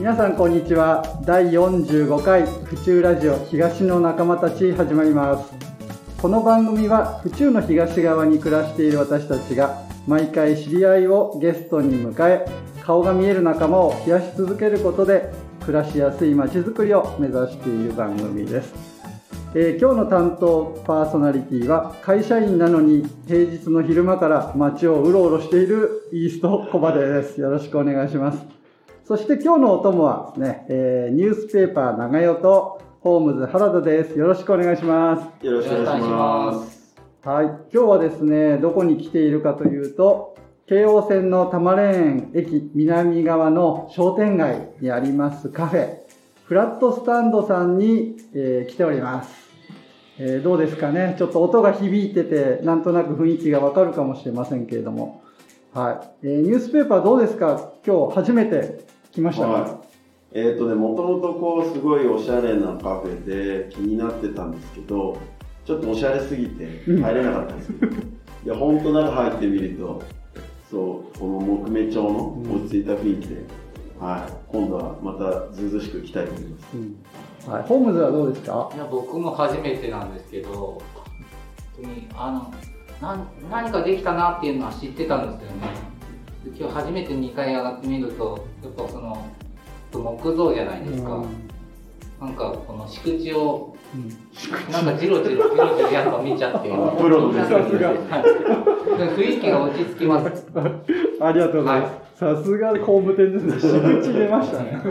皆さんこんにちは。第45回府中ラジオ東の仲間たち始まります。この番組は府中の東側に暮らしている私たちが毎回知り合いをゲストに迎え顔が見える仲間を増やし続けることで暮らしやすい街づくりを目指している番組です、えー今日の担当パーソナリティは会社員なのに平日の昼間から街をうろうろしているイーストコバです。よろしくお願いします。そして今日のお供はね、えーニュースペーパー長代とホームズ原田ですよろしくお願いしますよろしくお願いします。はい、今日はですね、どこに来ているかというと、京王線の多摩レーン駅南側の商店街にありますカフェ、フラットスタンドさんに、えー来ております。えーどうですかね、ちょっと音が響いてて、なんとなく雰囲気がわかるかもしれませんけれども。はい。えーニュースペーパーどうですか？今日初めて来ましたか、はい。えっ、とね、もともとこう、すごいおしゃれなカフェで気になってたんですけど、ちょっとおしゃれすぎて入れなかったんですけど、いや、ほんと中入ってみると、そう、この木目調の落ち着いた雰囲気で、はい。今度はまたずうずうしく来たいと思います。うん。はい、ホームズはどうですか？いや僕も初めてなんですけど本当にあのなん何かできたなっていうのは知ってたんですよね。で今日初めて2階上がってみるとやっぱその木造じゃないですか、うん。なんかこの敷地をうん。なんかジロジロジロジロやっぱ見ちゃって。プロの目線さすが。はい。雰囲気が落ち着きます。ありがとうございます。さすが工務店ですね。仕口出ましたね。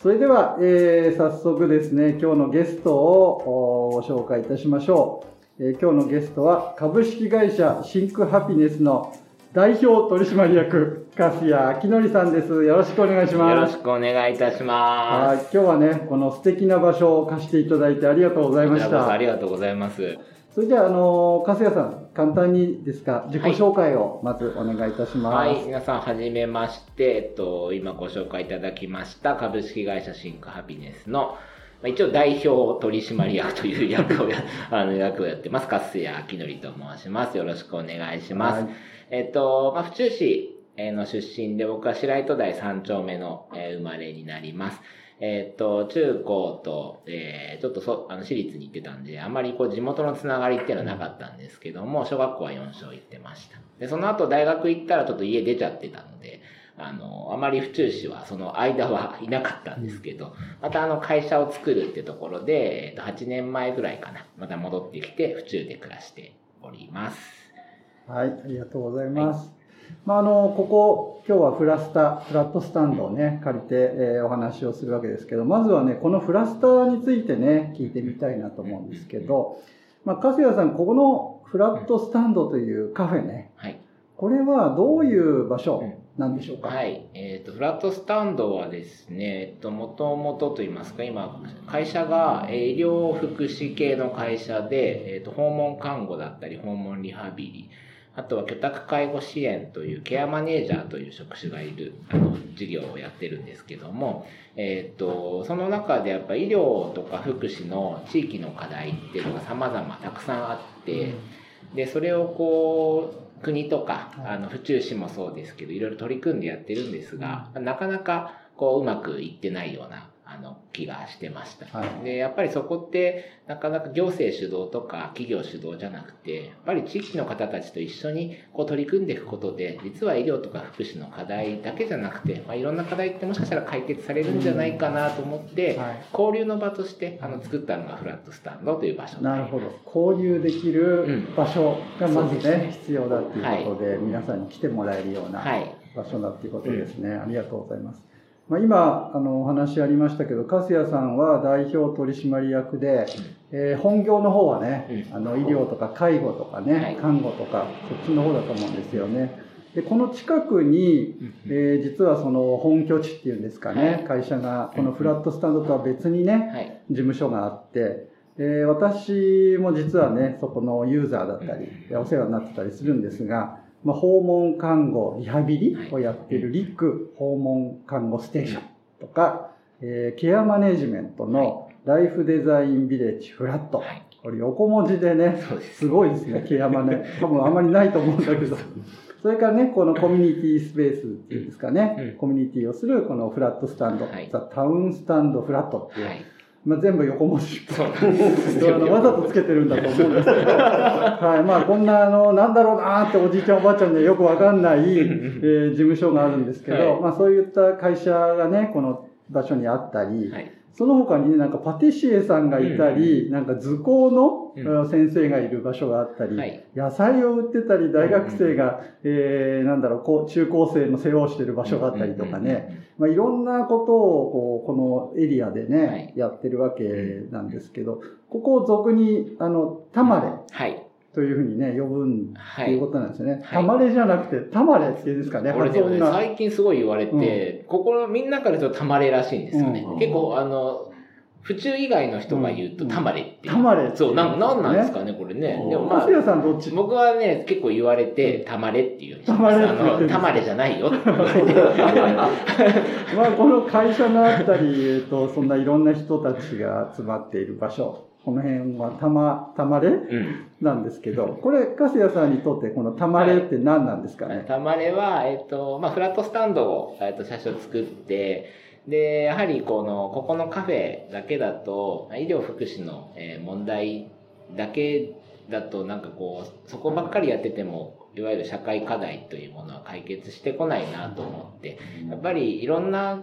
それでは、えー早速ですね、今日のゲストをおご紹介いたしましょう。えー今日のゲストは株式会社シンクハピネスの代表取締役、粕谷明則さんです。よろしくお願いします。よろしくお願いいたしまはい、今日はね、この素敵な場所を貸していただいてありがとうございす。ましたあ。りがとうございます。それでは、あの、粕谷さん、簡単にですが、自己紹介をまずお願いいたします。はい、皆さんはじめまして、えっと、今ご紹介いただきました株式会社シンクハピネスの、まあ一応代表取締役という役をや、あの役をやってます。粕谷明則と申します。よろしくお願いします。はいえっと、まあ、府中市の出身で、僕は白糸台3丁目の、生まれになります。えっと、中高と、えーちょっとそ、あの、私立に行ってたんで、あまりこう、地元のつながりっていうのはなかったんですけども、小学校は4所行ってました。で、その後大学行ったらちょっと家出ちゃってたので、あの、あまり府中市はその間はいなかったんですけど、またあの会社を作るってところで、えっと、8年前ぐらいかな、また戻ってきて、府中で暮らしております。はい、ありがとうございます。まあ、あの、ここ、今日はフラスタ、フラットスタンドをね、借りて、えーお話をするわけですけど、まずはね、このフラスタについてね、聞いてみたいなと思うんですけど、まあ、粕谷さん、ここのフラットスタンドというカフェね、はい。これはどういう場所なんでしょうか、はい。えっ、と、フラットスタンドはですね、えっと、もともとと言いますか、今、会社がえー医療福祉系の会社で、えっ、と、訪問看護だったり、訪問リハビリ、あとは居宅介護支援というケアマネージャーという職種がいる、あの、事業をやってるんですけども、えっ、と、その中でやっぱ医療とか福祉の地域の課題っていうのが様々たくさんあって、で、それをこう、国とか、あの、府中市もそうですけど、いろいろ取り組んでやってるんですが、なかなか、こう、うまくいってないような、あの、気がしてました。はいで、やっぱりそこって、なかなか行政主導とか企業主導じゃなくて、やっぱり地域の方たちと一緒にこう取り組んでいくことで、実は医療とか福祉の課題だけじゃなくて、まあ、いろんな課題ってもしかしたら解決されるんじゃないかなと思って、はい交流の場としてあの作ったのがフラットスタンドという場所になるほど。交流できる場所がまずね、そうですね必要だっていうことで、皆さんに来てもらえるようなはい。場所だっていうことですね。ありがとうございます。まあ、今、あの、お話ありましたけど、粕谷さんは代表取締役で、えー本業の方はね、うん。あの、医療とか介護とかね、はい。看護とか、そっちの方だと思うんですよね。で、この近くに、えー実はその本拠地っていうんですかね、はい。会社が、このフラットスタンドとは別にね、はい。事務所があって、えー私も実はね、そこのユーザーだったり、お世話になってたりするんですが、まあ、訪問看護、リハビリをやっているリック訪問看護ステーションとか、えーケアマネジメントのライフデザインビレッジフラット。はい。これ横文字でね、す。すごいですね、ケアマネ。多分あんまりないと思うんだけど、それからね、このコミュニティスペースっていうんですかね、うん。コミュニティをするこのフラットスタンド、はい。ザ・タウンスタンドフラットっていう、はい。まあ、全部横文字。わざとつけてるんだと思うんですけど、はい、まあこんなあのなんだろうなーっておじいちゃんおばあちゃんにはよくわかんない、えー事務所があるんですけど、はいまあそういった会社がねこの場所にあったり、はい。その他にねなんかパティシエさんがいたり、なんか図工の、先生がいる場所があったり、はい。野菜を売ってたり大学生が、えーなんだろうこう中高生の世話をしてる場所があったりとかね、まあ、いろんなことをこうこのエリアでね、はい。やってるわけなんですけど、ここを俗にあのタマレはい。というふうにね呼ぶんっていうことなんですよね。はいタマレじゃなくてタマレっていうんですかね。これでもね。最近すごい言われて、ここのみんなから言うとたまれらしいんですよね。うん結構、あの、府中以外の人が言うとうんたまれっていう。タマレっていそう、なんなんなんですねかね、これね。うんでもまあマス、ヤさんどっち？僕はね、結構言われて、たまれっていうたまれあの、たまれじゃないよって言われて。まあこの会社のあったり、えっと、そんないろんな人たちが集まっている場所。この辺はたま、たまれうん。なんですけど、これ、粕谷さんにとってこのたまれって何なんですかね？たまれは、えっ、と、まあ、フラットスタンドを、えっと、社長作って、で、やはりこの、ここのカフェだけだと、医療福祉の、えー問題だけだと、なんかこう、そこばっかりやってても、いわゆる社会課題というものは解決してこないなと思って、やっぱりいろんな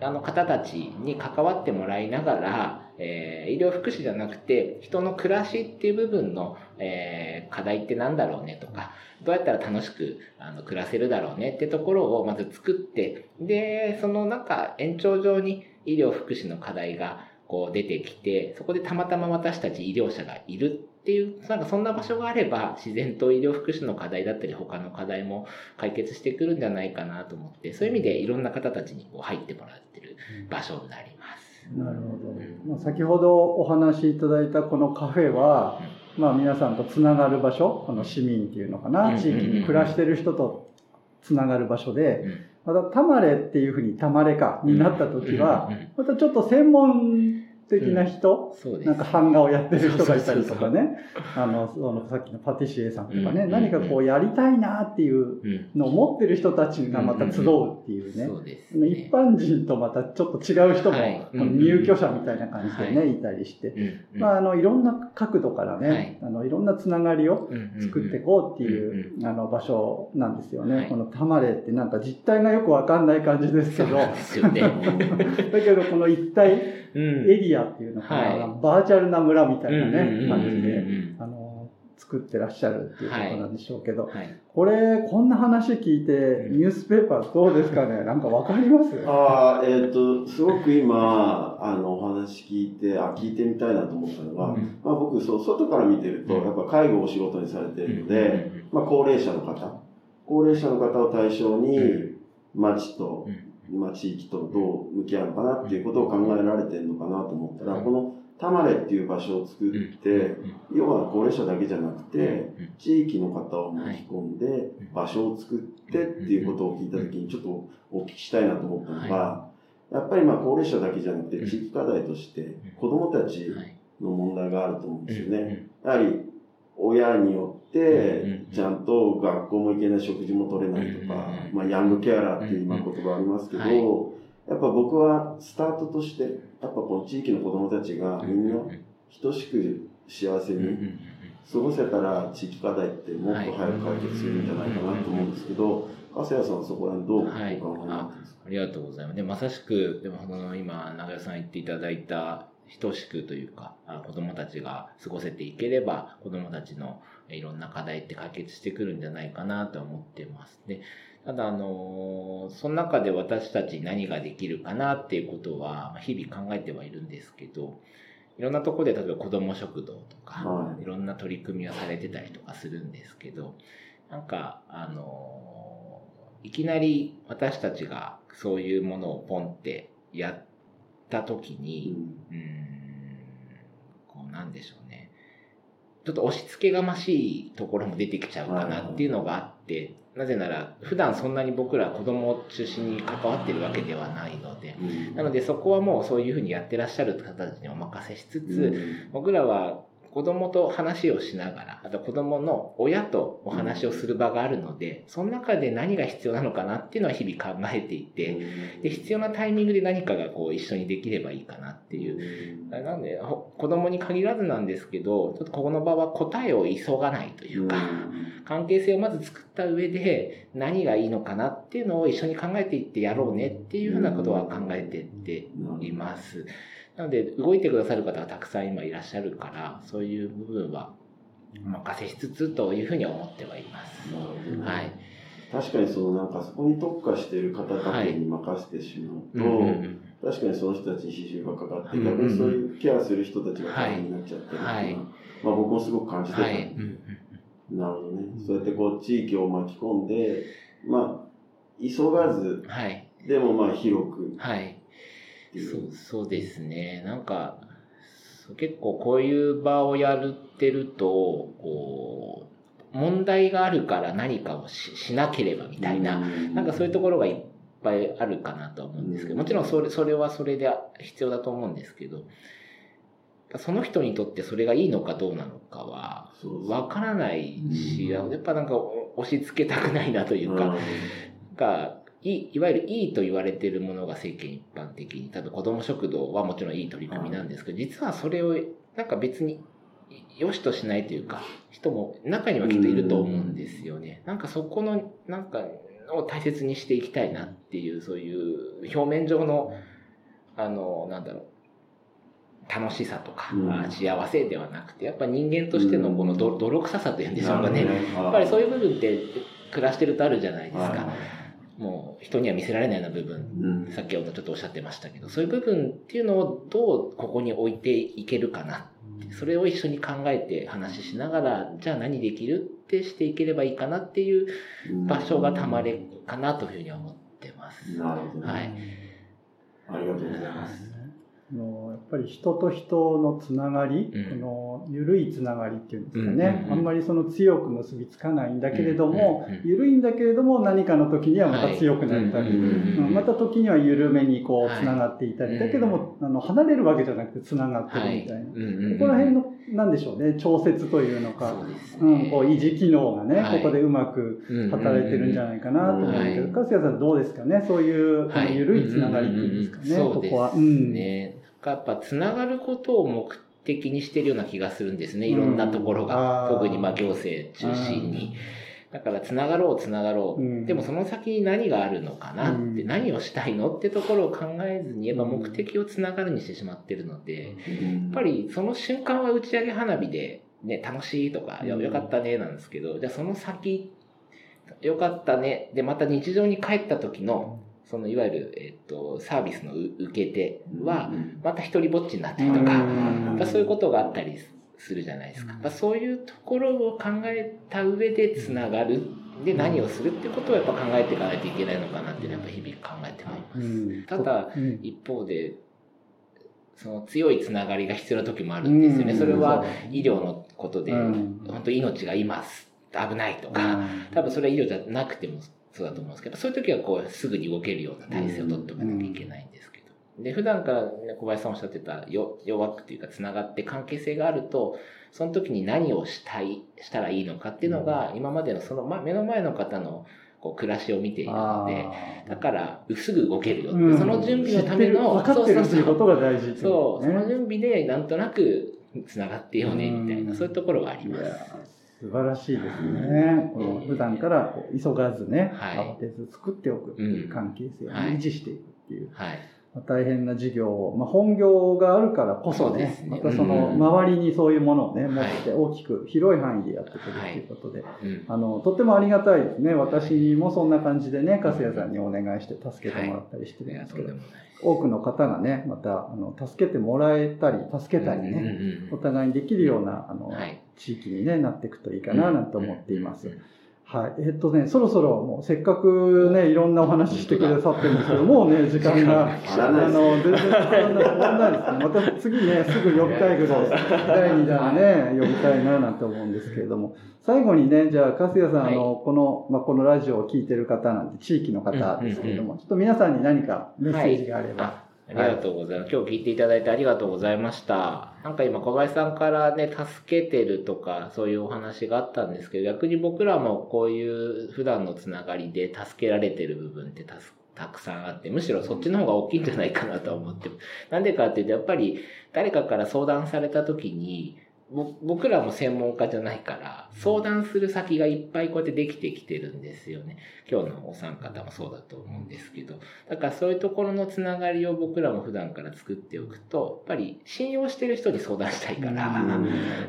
あの方たちに関わってもらいながら、えー医療福祉じゃなくて人の暮らしっていう部分の、えー課題ってなんだろうねとかどうやったら楽しくあの暮らせるだろうねってところをまず作ってでそのなんか延長上に医療福祉の課題がこう出てきてそこでたまたま私たち医療者がいるっていうなんかそんな場所があれば自然と医療福祉の課題だったり他の課題も解決してくるんじゃないかなと思ってそういう意味でいろんな方たちにこう入ってもらってる場所になります。なるほど。まあ、先ほどお話しいただいたこのカフェは、まあ皆さんとつながる場所、この市民っていうのかうんな、地域に暮らしてる人とつながる場所で、うん。またタマレっていうふうにタマレかになった時はまたちょっと専門的な人、そうですなんか版画をやってる人がいたりとかね、あの、そのさっきのパティシエさんとかね、うん。何かこうやりたいなっていううんのを持ってる人たちがまた集うっていうね。そうですあの一般人とまたちょっと違う人も、はい。入居者みたいな感じでね、、はい。たりして、うん。まあ、あのいろんな角度からね、はい。あのいろんなつながりをうん作っていこうっていう、うんあの場所なんですよね、はい。このタマレってなんか実態がよくわかんない感じですけど。ね。けどこの一体うん。エリアっていうのかな、はい。バーチャルな村みたいなうんうんうんうんね感じでうんあの作ってらっしゃるっていうことなんでしょうけど、はい。これこんな話聞いてニュースペーパーどうですかね？なんかわかります？ああ、えっ、と、すごく今、あの、お話聞いて、あ、聞いてみたいなと思ったのが、うん。まあ僕、そう、外から見てると、うん。やっぱ介護をお仕事にされてるので、まあ高齢者の方、高齢者の方を対象に、町と、まあ地域とどう向き合うのかなっていうことを考えられてるのかなと思ったら、うん。このタマレっていう場所を作って、要は高齢者だけじゃなくて、地域の方を巻き込んで場所を作ってっていうことを聞いた時にちょっとお聞きしたいなと思ったのが、やっぱりまあ高齢者だけじゃなくて地域課題として子どもたちの問題があると思うんですよね。やはり親によってちゃんと学校も行けない食事も取れないとか、まあ、ヤングケアラーっていう今言葉ありますけど、はいやっぱ僕はスタートとしてやっぱこの地域の子どもたちがみんな等しく幸せに過ごせたら地域課題ってもっと早く解決するんじゃないかなと思うんですけど、粕谷さんはそこら辺どうお考えになってますか、ありがとうございます。でまさしく、でも今、長屋さん言っていただいた、等しくというか、あ子供たちが過ごせていければ、子供たちのいろんな課題って解決してくるんじゃないかなと思ってます。でただ、あの、その中で私たちに何ができるかなっていうことは、まあ日々考えてはいるんですけど、いろんなところで、例えば子ども食堂とか、はいいろんな取り組みをされてたりとかするんですけど、なんか、あの、いきなり私たちがそういうものをポンってやった時に、うーん、こうなんでしょうね。ちょっと押し付けがましいところも出てきちゃうかなっていうのがあって、なぜなら普段そんなに僕ら子供を中心に関わってるわけではないので、なのでそこはもうそういうふうにやってらっしゃる方たちにお任せしつつ、僕らは子供と話をしながら、あと子供の親とお話をする場があるので、その中で何が必要なのかなっていうのは日々考えていて、で、必要なタイミングで何かがこう一緒にできればいいかなっていう。なんで、ほ子供に限らずなんですけど、ちょっとここの場は答えを急がないというか、関係性をまず作った上で何がいいのかなっていうのを一緒に考えていってやろうねっていうふうなことは考えていっています。なので、動いてくださる方がたくさん今いらっしゃるから、そういう部分はお任せしつつというふうに思ってはいます。なるほどはい。確かにそのなんかそこに特化している方だけに任せてしまうと、うんうんうん確かにその人たちに支柱がかかって、うんうん逆にそういうケアする人たちが大変になっちゃってるっていうのは、はいまあ僕もすごく感じてた、はい。うんうんなるほどね。そうやってこう地域を巻き込んで、まあ、急がずうん、はい。でもまあ広くはい。っていう。そうそうですね。なんか、結構こういう場をやるってると、こう、問題があるから何かをししなければみたいな、なんかそういうところがいっぱいあるかなとは思うんですけど、うん。もちろんそれそれはそれで必要だと思うんですけど、その人にとってそれがいいのかどうなのかは、わからないし、うん。やっぱなんか押し付けたくないなというか、がいいいわゆるいいと言われているものが世間一般的に多分子ども食堂はもちろんいい取り組みなんですけど、実はそれをなんか別に良しとしないというか人も中にはきっといると思うんですよね。なんかそこのなんかを大切にしていきたいなっていうそういう表面上のあのなんだろう楽しさとか、うん。あ幸せではなくてやっぱ人間としてのこのど泥臭さというんでしょうかね、ややっぱりそういう部分って暮らしてるとあるじゃないですか。はいもう人には見せられないような部分、うんさっきちょっとおっしゃってましたけど、そういう部分っていうのをどうここに置いていけるかな。それを一緒に考えて話ししながら、じゃあ何できるってしていければいいかなっていう場所がたまれかなというふうには思ってます。なるほどね。はい。ありがとうございます。あのやっぱり人と人のつながり、うん。この緩いつながりっていうんですかね、うんうんうん。あんまりその強く結びつかないんだけれども、うんうんうん緩いんだけれども何かの時にはまた強くなったり、はいうんうんうんうん。また時には緩めにこはいうつながっていたり、うんだけどもあの離れるわけじゃなくてつながってはい。るみたいな、うんうんうんここら辺のなんでしょうね調節というのかそうですうん、ね。こう維持機能がね、はい。ここでうまく働いてるんじゃないかなと思うんですけど、うん粕谷さんどうですかねそういう緩いつながりっていうんですかね、ここは。うんね。やっぱつながることを目的にしてるような気がするんですね。いろんなところうんが。特にまあ行政中心に。だからつながろうつながろう、うん。でもその先に何があるのかな？って、うん何をしたいの？ってところを考えずにやっぱ目的をつながるにしてしまってるので、やっぱりその瞬間は打ち上げ花火で、ね、楽しいとか、よよかったねなんですけど、じゃあその先、よかったね、でまた日常に帰った時の、そのいわゆる、えっと、サービスのう受け手は、また一人ぼっちになったりとか、うそういうことがあったりするじゃないですか。そういうところを考えた上でつながる。で何をするってことをやっぱ考えていかないといけないのかなっていうのはやっぱ日々考えてはいます。うん。ただうん。一方で、その強いつながりが必要な時もあるんですよね。それは医療のことで、うん。本当命が今危ないとか、多分それは医療じゃなくてもそうだと思うんですけど、そういう時はこうすぐに動けるような体制を取っておかなきゃいけないんですけど。で、普段から、ね、小林さんおっしゃってたよ弱くというかつながって関係性があると、その時に何をしたい、したらいいのかっていうのが、今までのその、ま、目の前の方のこう暮らしを見ているので、だから、すぐ動けるようん。その準備のための、分かってるっていうことが大事ってそう、そねの準備でなんとなくつながってよね、みたいな、うん。そういうところはあります。素晴らしいですね。この普段からこう急がずね、はい慌てず作っておくっていう関係性をはい維持していくっていう、はい。まあ大変な事業を、まあ、本業があるからこそねそうですねまたそのうん周りにそういうものをね、持はいって大きく広い範囲でやってくるっていうことで、うん。あのとってもありがたいですね。私もそんな感じでね、粕谷さんにお願いして助けてもらったりしてるんですけど、とんでもない。多くの方がね、またあの助けてもらえたり、助けたりね、うんうんお互いにできるようなあの、うんはい。地域に、ね、なっていくといいかななんて思っています。うんはい。えっとね、そろそろもうせっかくね、いろんなお話してくださってるんですけど、もうね、時間が、あの、全然終わらない終わらないですね。また次ね、すぐ呼びたいぐらい、第2弾ね、呼びたいななんて思うんですけれども、最後にね、じゃあ、粕谷さん、はい。あの、この、まあ、このラジオを聞いてる方なんて、地域の方ですけれども、ちょっと皆さんに何かメッセージがあれば。あありがとうございます。今日聞いていただいてありがとうございました。なんか今小林さんからね、助けてるとか、そういうお話があったんですけど、逆に僕らもこういう普段のつながりで助けられてる部分ってたくさんあって、むしろそっちの方が大きいんじゃないかなと思って。なんでかっていうと、やっぱり誰かから相談された時に、僕らも専門家じゃないから、相談する先がいっぱいこうやってできてきてるんですよね。今日のお三方もそうだと思うんですけど。だからそういうところのつながりを僕らも普段から作っておくと、やっぱり信用してる人に相談したいから、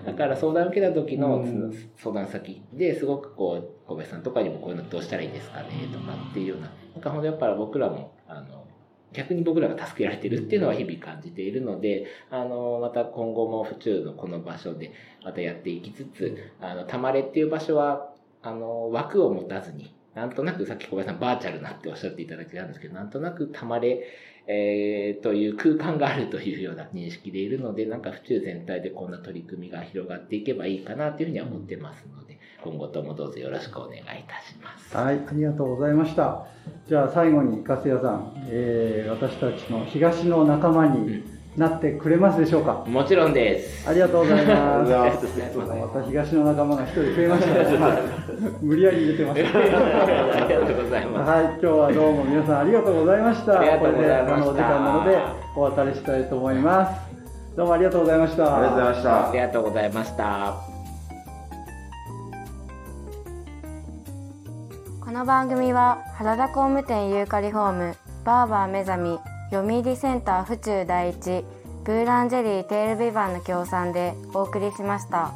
だから相談を受けた時のうん相談先ですごくこう、小林さんとかにもこういうのどうしたらいいですかねとかっていうような、なんかほんとやっぱり僕らも、あの、逆に僕らが助けられてるっていうのは日々感じているので、あの、また今後も府中のこの場所でまたやっていきつつ、あの、たまれっていう場所は、あの、枠を持たずに、なんとなくさっき小林さんバーチャルなっておっしゃっていただけたんですけど、なんとなくたまれ、えーという空間があるというような認識でいるので、なんか府中全体でこんな取り組みが広がっていけばいいかなというふうには思ってますので、今後ともどうぞよろしくお願いいたします。はい、ありがとうございました。じゃあ最後に粕谷さん、えー私たちの東の仲間になってくれますでしょうか？もちろんです。ありがとうございますありがとうございますす。また東の仲間が一人増えましたね。は い無理やり入れてます。ありがとうございます。はい、今日はどうも皆さんありがとうございました。ありがとうございましたこれであのお時間なのでお別れしたいと思います。どうもありがとうございました。ありがとうございましたありがとうございました。この番組は原田工務店ユーカリホームバーバー目覚み読売センター府中第一ブーランジェリーテールビバンの協賛でお送りしました。